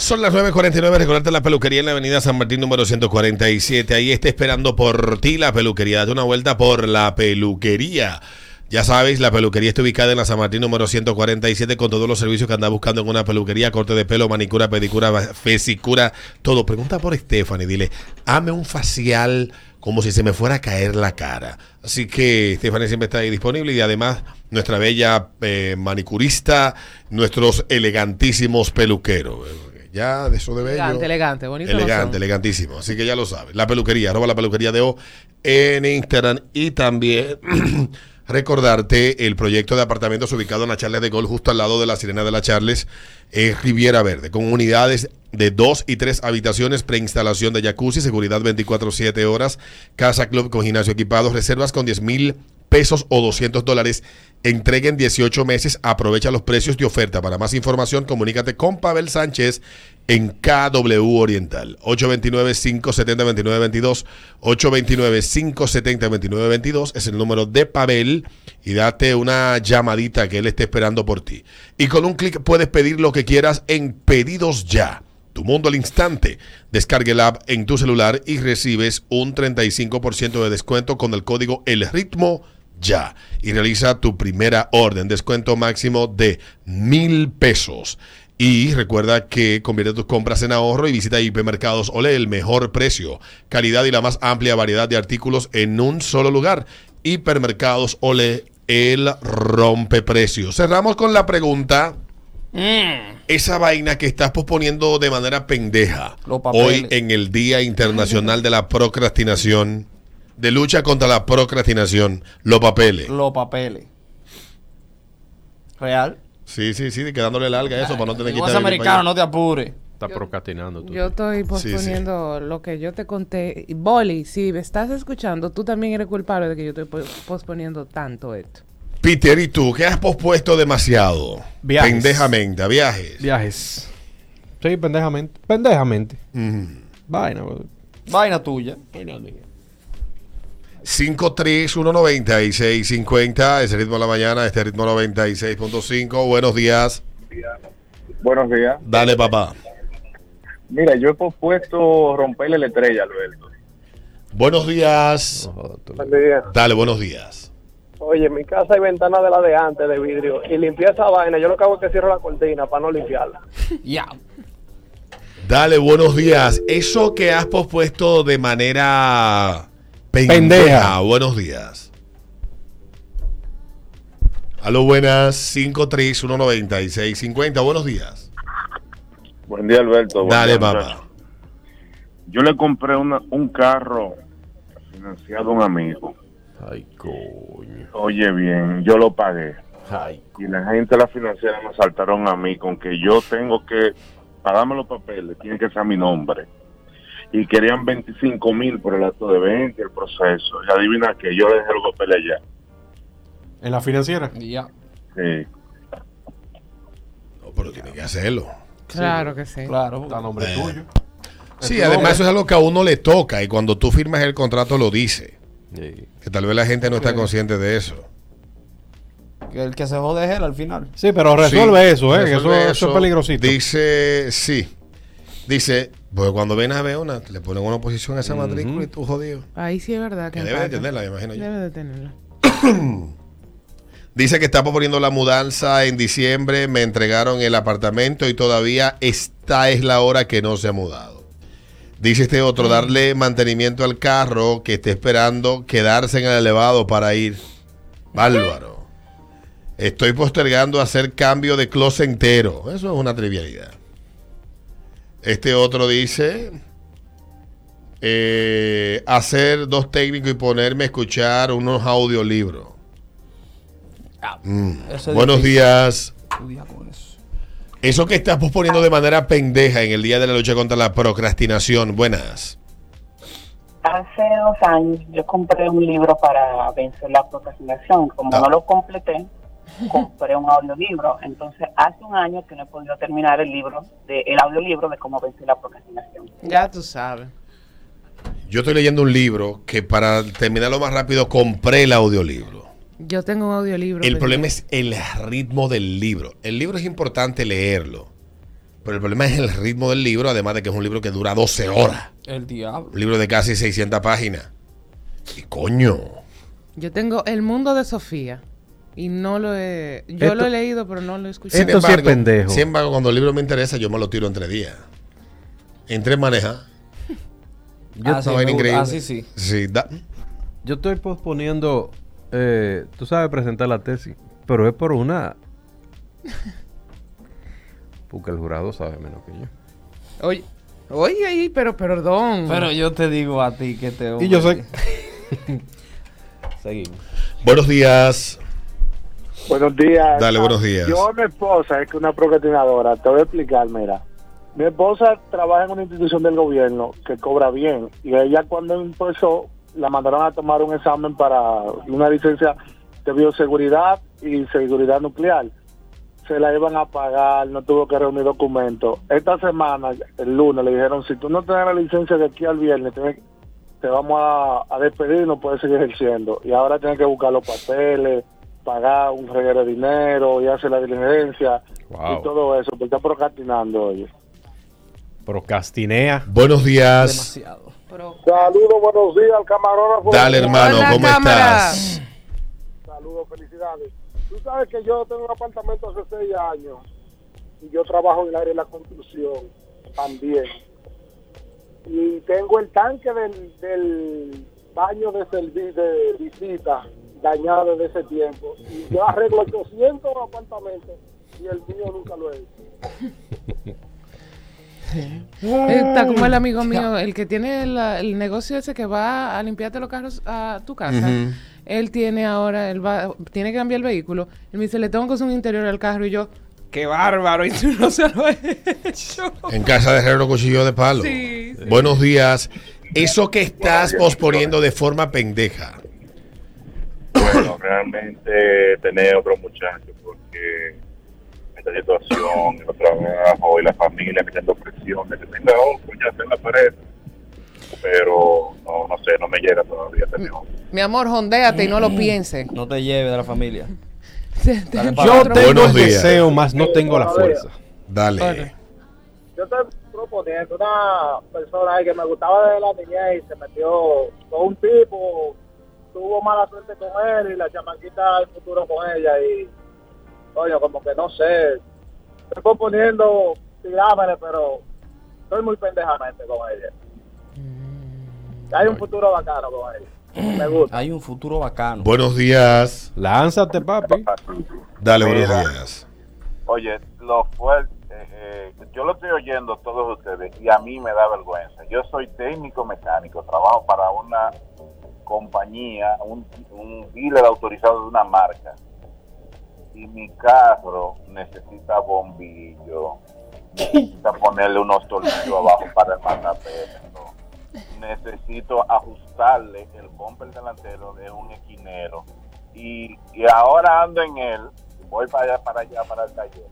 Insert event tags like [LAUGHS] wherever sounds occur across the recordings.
Son las 9.49, recordarte la peluquería en la avenida San Martín número 147. Ahí está esperando por ti la peluquería. Date una vuelta por la peluquería. Ya sabéis, la peluquería está ubicada en la San Martín número 147 con todos los servicios que andas buscando en una peluquería, corte de pelo, manicura, pedicura, fesicura, todo. Pregunta por Stephanie, dile, hame un facial como si se me fuera a caer la cara. Así que Stephanie siempre está ahí disponible y además nuestra bella eh, manicurista, nuestros elegantísimos peluqueros. Ya de eso de bello. Elegante, elegante, bonito. Elegante, elegantísimo. Así que ya lo sabes. La peluquería, arroba la peluquería de O en Instagram. Y también [CLEARS THROAT] recordarte el proyecto de apartamentos ubicado en la Charles de Gol, justo al lado de la Sirena de la Charles, en Riviera Verde, con unidades de dos y tres habitaciones, preinstalación de jacuzzi, seguridad 24-7 horas, casa club con gimnasio equipado, reservas con 10 mil pesos o 200 dólares. Entrega en 18 meses. Aprovecha los precios de oferta. Para más información, comunícate con Pavel Sánchez en KW Oriental. 829-570-2922. 829-570-2922 es el número de Pavel. Y date una llamadita que él esté esperando por ti. Y con un clic puedes pedir lo que quieras en Pedidos Ya. Tu mundo al instante. Descargue el app en tu celular y recibes un 35% de descuento con el código El Ritmo Ya. Y realiza tu primera orden. Descuento máximo de mil pesos. Y recuerda que convierte tus compras en ahorro y visita Hipermercados Ole, el mejor precio, calidad y la más amplia variedad de artículos en un solo lugar. Hipermercados Ole, el rompeprecios. Cerramos con la pregunta. Esa vaina que estás posponiendo de manera pendeja hoy en el Día Internacional de la Procrastinación, de lucha contra la procrastinación, los papeles. Los papeles. Real. Sí, sí, sí, quedándole larga eso para no tener que quitar americano, no te apures. Está procrastinando tú. Yo estoy posponiendo lo que yo te conté. Boli, si me estás escuchando, tú también eres culpable de que yo estoy po- posponiendo tanto esto. Peter, ¿y tú qué has pospuesto demasiado? Viajes. Pendejamente, a viajes. Viajes. Sí, pendejamente. Pendejamente. Mm. Vaina, bro. Vaina tuya. 5319650, ese ritmo de la mañana, este ritmo 96.5. Buenos días. Buenos días. Dale, papá. Mira, yo he pospuesto romperle la estrella, Alberto. Buenos días. Buen día. Dale, buenos días. Oye, en mi casa hay ventanas de la de antes de vidrio y limpié esa vaina. Yo lo que hago es que cierro la cortina para no limpiarla. [LAUGHS] Ya. Dale, buenos días. Eso que has pospuesto de manera pendeja. Pendeja. Buenos días. Aló, buenas. 5319650. Buenos días. Buen día, Alberto. Buen Dale, día, papá. Yo le compré una, un carro financiado a un amigo. Ay, coño. Oye, bien, yo lo pagué. Ay. Y la gente de la financiera me saltaron a mí con que yo tengo que pagarme los papeles, tiene que ser mi nombre. Y querían 25 mil por el acto de venta y el proceso. Y adivina que yo le dejé los papeles allá. ¿En la financiera? Ya. Sí. No, pero tiene que hacerlo. Claro que sí. Claro. Está nombre Eh. tuyo. Sí, además eso es algo que a uno le toca y cuando tú firmas el contrato lo dice. Sí. Que tal vez la gente no está consciente de eso. Que el que se jode es él al final. Sí, pero resuelve Sí, eso, ¿eh? que eso, resuelve eso es peligrosito. Dice, sí. Dice, pues cuando vienes a ver una, le ponen una oposición a esa matrícula y tú jodido. Ahí sí es verdad que Que debe de entenderla, me imagino yo. Debe de tenerla. [COUGHS] Dice que está proponiendo la mudanza en diciembre, me entregaron el apartamento y todavía esta es la hora que no se ha mudado. Dice este otro, darle mantenimiento al carro que esté esperando quedarse en el elevado para ir. Bárbaro. Estoy postergando hacer cambio de closet entero. Eso es una trivialidad. Este otro dice, eh, hacer dos técnicos y ponerme a escuchar unos audiolibros. Mm. Eso es Buenos difícil. días. Eso que estás posponiendo de manera pendeja en el día de la lucha contra la procrastinación. Buenas. Hace dos años yo compré un libro para vencer la procrastinación. Como Ah. no lo completé, compré un audiolibro. Entonces, hace un año que no he podido terminar el libro, de, el audiolibro de cómo vencer la procrastinación. Ya tú sabes. Yo estoy leyendo un libro que para terminarlo más rápido compré el audiolibro. Yo tengo un audiolibro. El problema es el ritmo del libro. El libro es importante leerlo. Pero el problema es el ritmo del libro, además de que es un libro que dura 12 horas. El diablo. Un libro de casi 600 páginas. Y coño. Yo tengo El Mundo de Sofía. Y no lo he. Yo Esto- lo he leído, pero no lo he escuchado. Esto sí es pendejo. Sin embargo, cuando el libro me interesa, yo me lo tiro entre días. Entre manejar. [LAUGHS] Yo Una vaina increíble. Así sí. Sí, da- Yo estoy posponiendo, eh, tú sabes, presentar la tesis, pero es por una... [LAUGHS] Porque el jurado sabe menos que yo. Oye, oye, pero perdón. Pero yo te digo a ti que te... Y yo sé... [LAUGHS] Seguimos. Buenos días. Buenos días. Dale, buenos días. Yo, mi esposa, es que una procrastinadora. Te voy a explicar, mira. Mi esposa trabaja en una institución del gobierno que cobra bien. Y ella, cuando empezó, la mandaron a tomar un examen para una licencia de bioseguridad y seguridad nuclear. Se la iban a pagar, no tuvo que reunir documentos. Esta semana, el lunes, le dijeron: si tú no tienes la licencia de aquí al viernes, te vamos a, a despedir y no puedes seguir ejerciendo. Y ahora tienes que buscar los papeles, pagar un reguero de dinero y hacer la diligencia Wow. y todo eso, porque está procrastinando, oye. Procrastinea. Buenos días. Demasiado. Saludos, buenos días al camarógrafo. Dale, hermano, Hola, ¿cómo cámara. estás? Saludos, felicidades. Tú sabes que yo tengo un apartamento hace seis años y yo trabajo en el área de la construcción también. Y tengo el tanque del, del baño de, de visita dañado desde ese tiempo. Y yo arreglo 800 apartamentos y el mío nunca lo he hecho. [LAUGHS] Está como el amigo mío, el que tiene el negocio ese que va a limpiarte los carros a tu casa. Él tiene ahora, él va, tiene que cambiar el vehículo. Él me dice, le tengo que hacer un interior al carro. Y yo, qué bárbaro. Y tú no se lo he hecho. En casa de Herrero Cuchillo de Palo. Sí, sí. Buenos días. Eso que estás posponiendo de forma pendeja. Bueno, realmente tener otro muchacho porque esta situación, el trabajo y la familia metiendo presión, que tenga otro ya en la pared. Pero no, no sé, no me llega todavía tener otro. Mi amor, jondéate y no lo pienses. No te lleves de la familia. [LAUGHS] Yo tengo el deseo, más no tengo la fuerza. Dale. Yo estoy proponiendo una persona que me gustaba de la niñez y se metió con un tipo, tuvo mala suerte con él y la chamaquita el futuro con ella y, oye, como que no sé, estoy proponiendo tirármele, pero estoy muy pendejamente con ella. Hay un futuro bacano con ella. Me gusta. Hay un futuro bacano. Buenos días. Lánzate, papi. Dale, buenos días. Oye, lo fuerte, eh, yo lo estoy oyendo todos ustedes y a mí me da vergüenza. Yo soy técnico mecánico, trabajo para una compañía, un, un dealer autorizado de una marca. Y mi carro necesita bombillo, necesita ponerle unos tornillos abajo para el matapeso, necesito ajustarle el bumper delantero de un esquinero. Y, y ahora ando en él, voy para allá, para allá, para el taller.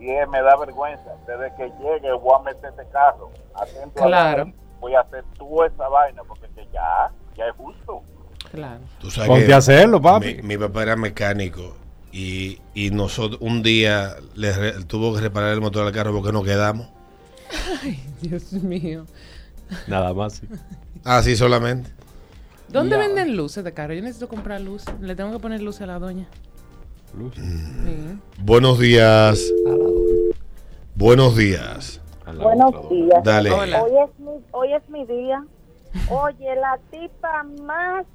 Y me da vergüenza. Desde que llegue voy a meter este carro. Atento Claro. voy a hacer toda esa vaina porque que ya, ya es justo. Claro. Tú sabes Ponte que a hacerlo, papi. Mi, mi papá era mecánico y, y nosotros un día le re- tuvo que reparar el motor del carro porque no quedamos. [LAUGHS] Dios mío. Nada más. sí. [LAUGHS] Así solamente. ¿Dónde Ya. venden luces de carro? Yo necesito comprar luces. Le tengo que poner luces a la doña. Luz. Sí. Buenos días. Buenos días. A Buenos días. Dale. Hola. Hoy es, mi, hoy es mi día. Oye, la tipa más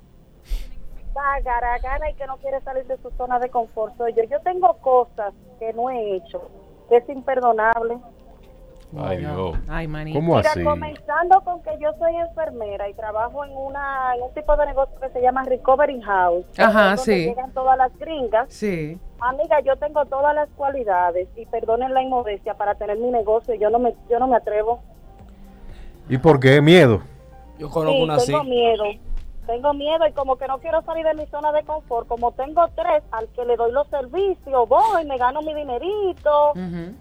gana y que no quiere salir de su zona de confort soy yo. Yo tengo cosas que no he hecho, que es imperdonable. Ay, Dios. Ay, manito. ¿Cómo Mira, así? comenzando con que yo soy enfermera y trabajo en una en un tipo de negocio que se llama Recovery House. Ajá, donde sí. Llegan todas las gringas. Sí. Amiga, yo tengo todas las cualidades y perdonen la inmodestia para tener mi negocio. Yo no me yo no me atrevo. ¿Y por qué? Miedo. Yo conozco Sí, una así. tengo miedo. Tengo miedo y como que no quiero salir de mi zona de confort, como tengo tres al que le doy los servicios, voy, me gano mi dinerito,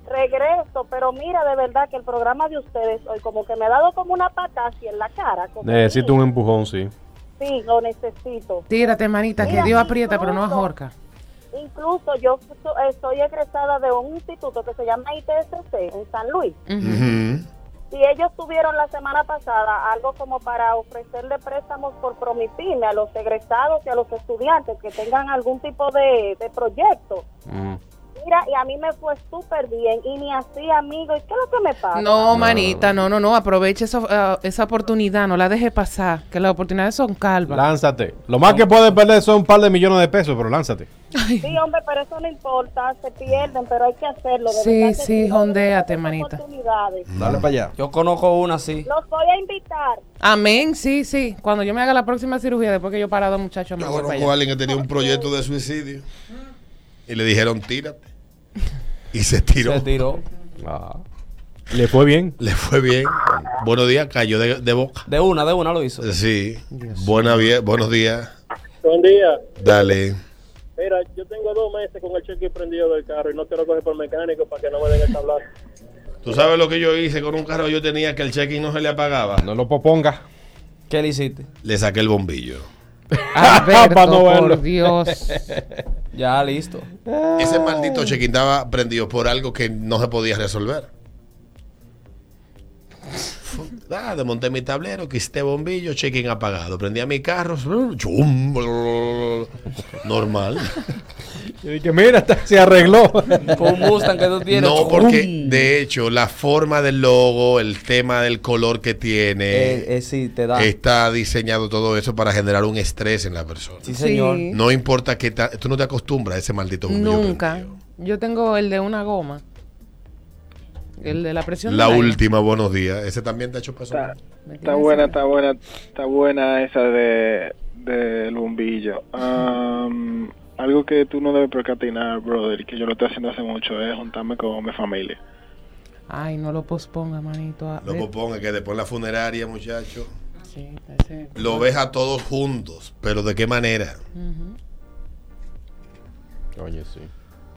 regreso, pero mira, de verdad que el programa de ustedes hoy como que me ha dado como una pata así en la cara. como Necesito un empujón, sí. Sí, lo necesito. Tírate, manita, que Dios aprieta, pero no ahorca. Incluso yo soy egresada de un instituto que se llama ITSC en San Luis. Ujú. Y ellos tuvieron la semana pasada algo como para ofrecerle préstamos por Promipyme a los egresados y a los estudiantes que tengan algún tipo de, proyecto. Mira, y a mí me fue súper bien y ni así, amigo. ¿Y qué es lo que me pasa? No, manita, no, no, no. Aproveche esa, ah, esa oportunidad, no la deje pasar, que las oportunidades son calvas. Lánzate. Lo más que puedes perder son un par de millones de pesos, pero lánzate. Sí, hombre, pero eso no importa, se pierden, pero hay que hacerlo. De Sí, sí, jondéate, manita. oportunidades. Dale para allá. Yo conozco una así. Los voy a invitar. Amén, sí, sí. Cuando yo me haga la próxima cirugía, después que yo he parado, muchachos, me Yo voy para conozco a allá. alguien que tenía un proyecto de suicidio y le dijeron tírate. Y se tiró. Se tiró. Ah. Le fue bien. Le fue bien. Buenos días, cayó de, de boca. De una, de una lo hizo. Sí. Buena, buenos días. Buen día. Dale. Mira, yo tengo dos meses con el cheque prendido del carro y no quiero coger por mecánico para que no me den el tablazo. ¿Tú sabes lo que yo hice con un carro que yo tenía que el check-in no se le apagaba? No lo poponga. ¿Qué le hiciste? Le saqué el bombillo. [LAUGHS] Alberto, Pa' no verlo. por Dios. [LAUGHS] Ya, listo. Ese maldito check-in estaba prendido por algo que no se podía resolver. [LAUGHS] Ah, desmonté mi tablero, quité bombillo, check-in apagado. Prendí a mi carro, [LAUGHS] normal. Yo dije, mira, está- [LAUGHS] se arregló. Con un Mustang que tú tienes. No, porque de hecho la forma del logo, el tema del color que tiene, Eh, eh, sí, te da. está diseñado todo eso para generar un estrés en la persona. Sí, señor. Sí. No importa que ta- tú no te acostumbras a ese maldito bombillo Nunca. prendido. Yo tengo el de una goma. El de la presión. La aire. última, buenos días. Ese también te ha hecho peso. Está, buena, está buena, está buena esa de del bombillo. Am, algo que tú no debes procrastinar, brother, y que yo lo estoy haciendo hace mucho, es juntarme con mi familia. Ay, no lo posponga, manito. Ah, Lo proponga que después en la funeraria, muchacho, Sí, ese- lo ves a todos juntos, pero ¿de qué manera? Oye, sí.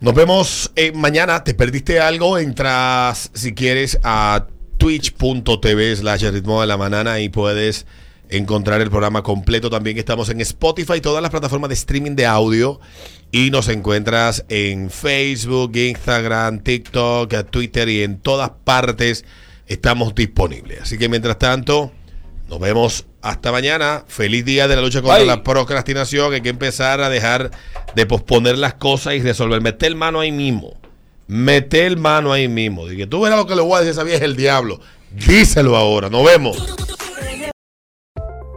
Nos vemos eh, mañana. ¿Te perdiste algo? Entras, si quieres, a twitch.tv slash el ritmo de la mañana y puedes encontrar el programa completo. También estamos en Spotify, todas las plataformas de streaming de audio. Y nos encuentras en Facebook, Instagram, TikTok, Twitter y en todas partes estamos disponibles. Así que mientras tanto, nos vemos hasta mañana. Feliz día de la lucha contra Bye. la procrastinación. Hay que empezar a dejar de posponer las cosas y resolver. Mete el mano ahí mismo. Mete el mano ahí mismo. Dije, tú verás lo que le voy a decir, sabía es el diablo. Díselo ahora. Nos vemos.